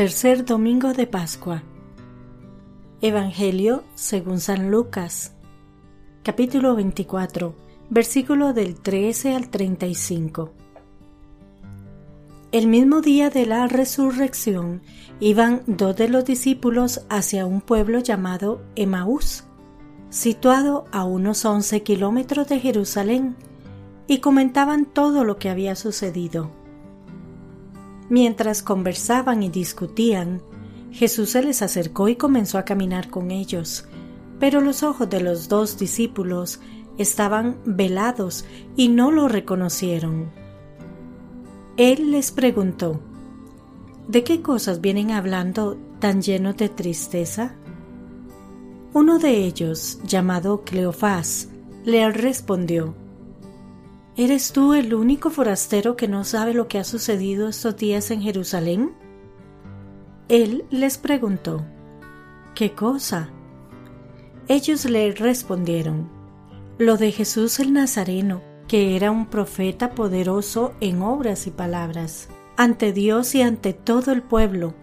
Tercer domingo de Pascua. Evangelio según San Lucas. Capítulo 24, versículo del 13 al 35. El mismo día de la resurrección iban dos de los discípulos hacia un pueblo llamado Emaús, situado a unos 11 kilómetros de Jerusalén, y comentaban todo lo que había sucedido. Mientras conversaban y discutían, Jesús se les acercó y comenzó a caminar con ellos, pero los ojos de los dos discípulos estaban velados y no lo reconocieron. Él les preguntó, ¿De qué cosas vienen hablando tan llenos de tristeza? Uno de ellos, llamado Cleofás, le respondió, ¿Eres tú el único forastero que no sabe lo que ha sucedido estos días en Jerusalén? Él les preguntó, ¿qué cosa? Ellos le respondieron, lo de Jesús el Nazareno, que era un profeta poderoso en obras y palabras, ante Dios y ante todo el pueblo.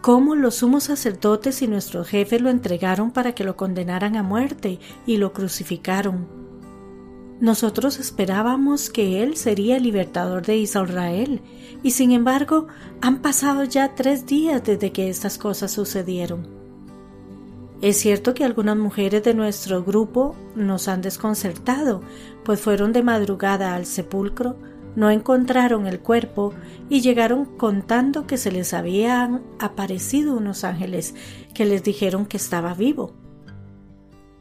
Cómo los sumos sacerdotes y nuestros jefes lo entregaron para que lo condenaran a muerte y lo crucificaron. Nosotros esperábamos que Él sería el libertador de Israel, y sin embargo han pasado ya tres días desde que estas cosas sucedieron. Es cierto que algunas mujeres de nuestro grupo nos han desconcertado, pues fueron de madrugada al sepulcro, no encontraron el cuerpo y llegaron contando que se les habían aparecido unos ángeles que les dijeron que estaba vivo.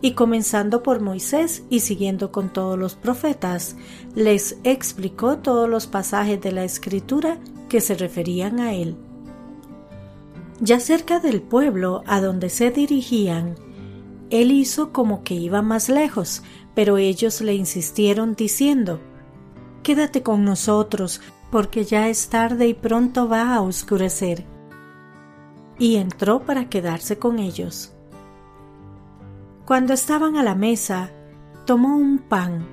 Y comenzando por Moisés y siguiendo con todos los profetas, les explicó todos los pasajes de la Escritura que se referían a él. Ya cerca del pueblo a donde se dirigían, él hizo como que iba más lejos, pero ellos le insistieron diciendo, Quédate con nosotros, porque ya es tarde y pronto va a oscurecer. Y entró para quedarse con ellos. Cuando estaban a la mesa, tomó un pan,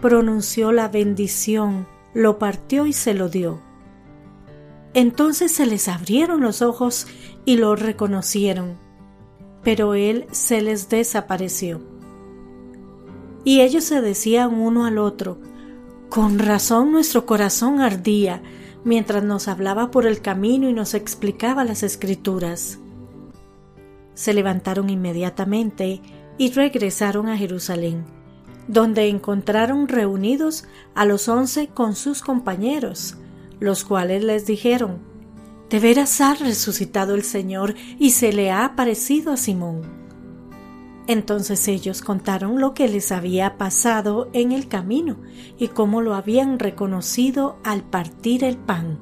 pronunció la bendición, lo partió y se lo dio. Entonces se les abrieron los ojos y lo reconocieron pero él se les desapareció. Y ellos se decían uno al otro, con razón nuestro corazón ardía mientras nos hablaba por el camino y nos explicaba las escrituras. Se levantaron inmediatamente y regresaron a Jerusalén, donde encontraron reunidos a los once con sus compañeros, los cuales les dijeron, de veras ha resucitado el Señor y se le ha aparecido a Simón. Entonces ellos contaron lo que les había pasado en el camino y cómo lo habían reconocido al partir el pan.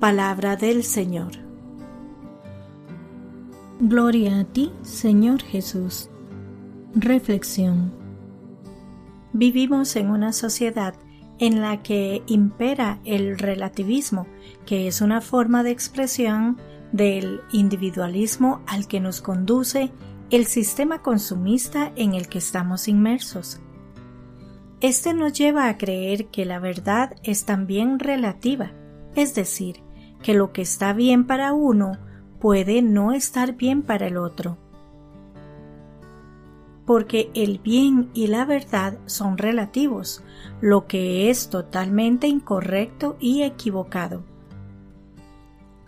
Palabra del Señor. Gloria a ti, Señor Jesús. Reflexión. Vivimos en una sociedad en la que impera el relativismo, que es una forma de expresión del individualismo al que nos conduce el sistema consumista en el que estamos inmersos. Este nos lleva a creer que la verdad es también relativa, es decir, que lo que está bien para uno puede no estar bien para el otro porque el bien y la verdad son relativos, lo que es totalmente incorrecto y equivocado.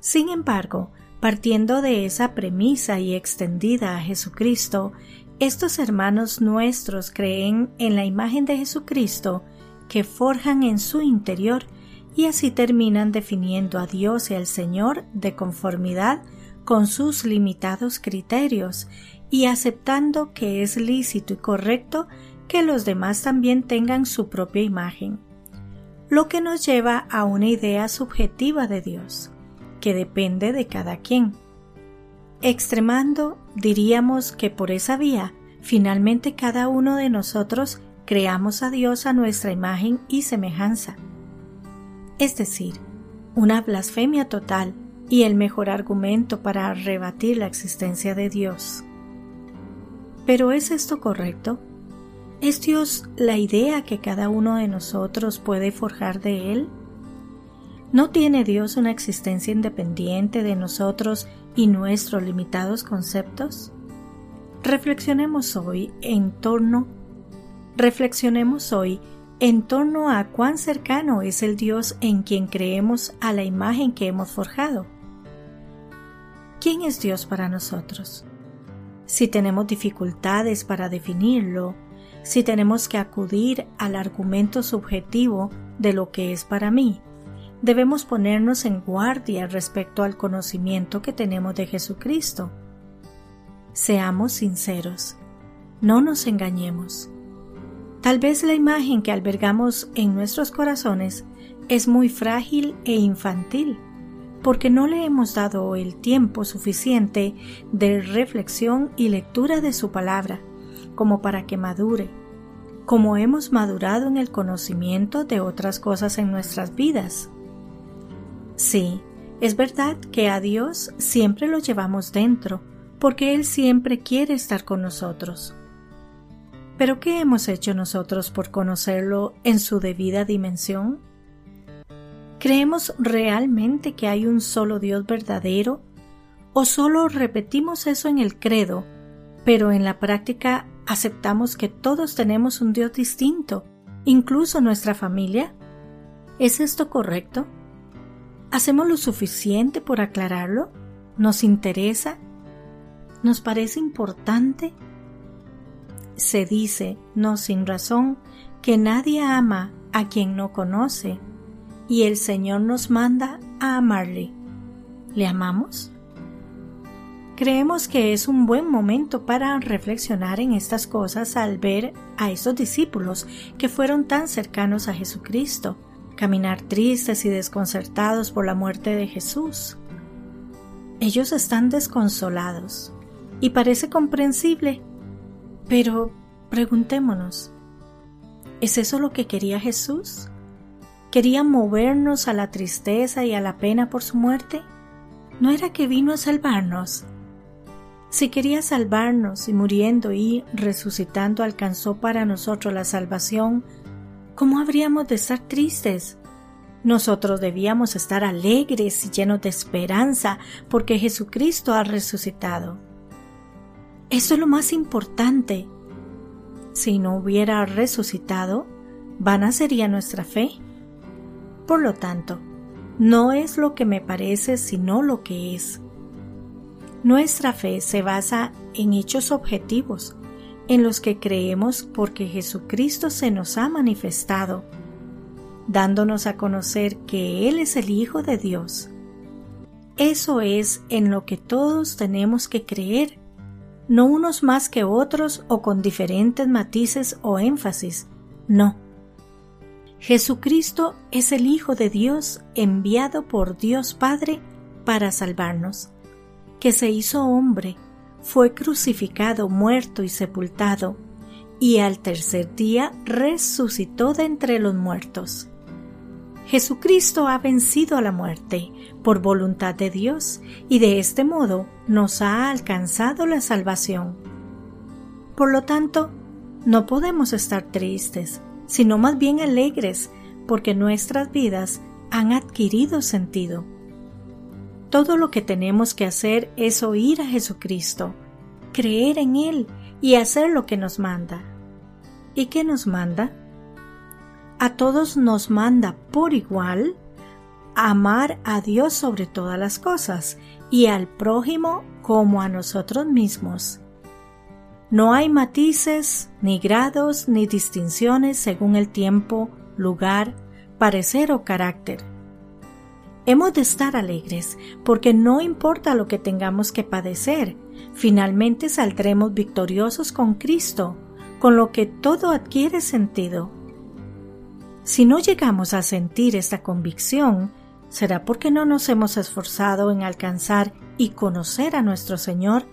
Sin embargo, partiendo de esa premisa y extendida a Jesucristo, estos hermanos nuestros creen en la imagen de Jesucristo que forjan en su interior y así terminan definiendo a Dios y al Señor de conformidad con sus limitados criterios y aceptando que es lícito y correcto que los demás también tengan su propia imagen, lo que nos lleva a una idea subjetiva de Dios, que depende de cada quien. Extremando, diríamos que por esa vía, finalmente cada uno de nosotros creamos a Dios a nuestra imagen y semejanza. Es decir, una blasfemia total y el mejor argumento para rebatir la existencia de Dios. Pero ¿es esto correcto? ¿Es Dios la idea que cada uno de nosotros puede forjar de Él? ¿No tiene Dios una existencia independiente de nosotros y nuestros limitados conceptos? Reflexionemos hoy en torno reflexionemos hoy en torno a cuán cercano es el Dios en quien creemos a la imagen que hemos forjado. ¿Quién es Dios para nosotros? Si tenemos dificultades para definirlo, si tenemos que acudir al argumento subjetivo de lo que es para mí, debemos ponernos en guardia respecto al conocimiento que tenemos de Jesucristo. Seamos sinceros, no nos engañemos. Tal vez la imagen que albergamos en nuestros corazones es muy frágil e infantil, porque no le hemos dado el tiempo suficiente de reflexión y lectura de su palabra, como para que madure, como hemos madurado en el conocimiento de otras cosas en nuestras vidas. Sí, es verdad que a Dios siempre lo llevamos dentro, porque Él siempre quiere estar con nosotros. Pero ¿qué hemos hecho nosotros por conocerlo en su debida dimensión? ¿Creemos realmente que hay un solo Dios verdadero? ¿O solo repetimos eso en el credo, pero en la práctica aceptamos que todos tenemos un Dios distinto, incluso nuestra familia? ¿Es esto correcto? ¿Hacemos lo suficiente por aclararlo? ¿Nos interesa? ¿Nos parece importante? Se dice, no sin razón, que nadie ama a quien no conoce, y el Señor nos manda a amarle. ¿Le amamos? Creemos que es un buen momento para reflexionar en estas cosas al ver a esos discípulos que fueron tan cercanos a Jesucristo, caminar tristes y desconcertados por la muerte de Jesús. Ellos están desconsolados y parece comprensible, pero preguntémonos, ¿es eso lo que quería Jesús? ¿Quería movernos a la tristeza y a la pena por su muerte? ¿No era que vino a salvarnos? Si quería salvarnos y muriendo y resucitando alcanzó para nosotros la salvación, ¿cómo habríamos de estar tristes? Nosotros debíamos estar alegres y llenos de esperanza porque Jesucristo ha resucitado. Eso es lo más importante. Si no hubiera resucitado, vana sería nuestra fe. Por lo tanto, no es lo que me parece, sino lo que es. Nuestra fe se basa en hechos objetivos, en los que creemos porque Jesucristo se nos ha manifestado, dándonos a conocer que Él es el Hijo de Dios. Eso es en lo que todos tenemos que creer, no unos más que otros o con diferentes matices o énfasis, no. Jesucristo es el Hijo de Dios enviado por Dios Padre para salvarnos, que se hizo hombre fue crucificado, muerto y sepultado, y al tercer día resucitó de entre los muertos. Jesucristo ha vencido a la muerte por voluntad de Dios y de este modo nos ha alcanzado la salvación. Por lo tanto, no podemos estar tristes, sino más bien alegres, porque nuestras vidas han adquirido sentido. Todo lo que tenemos que hacer es oír a Jesucristo, creer en Él y hacer lo que nos manda. ¿Y qué nos manda? A todos nos manda por igual amar a Dios sobre todas las cosas y al prójimo como a nosotros mismos. No hay matices, ni grados, ni distinciones según el tiempo, lugar, parecer o carácter. Hemos de estar alegres, porque no importa lo que tengamos que padecer, finalmente saldremos victoriosos con Cristo, con lo que todo adquiere sentido. Si no llegamos a sentir esta convicción, ¿Será porque no nos hemos esforzado en alcanzar y conocer a nuestro Señor,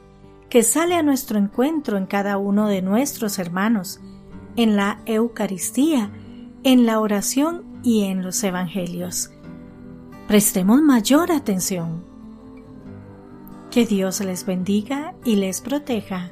que sale a nuestro encuentro en cada uno de nuestros hermanos, en la Eucaristía, en la oración y en los Evangelios? Prestemos mayor atención. Que Dios les bendiga y les proteja.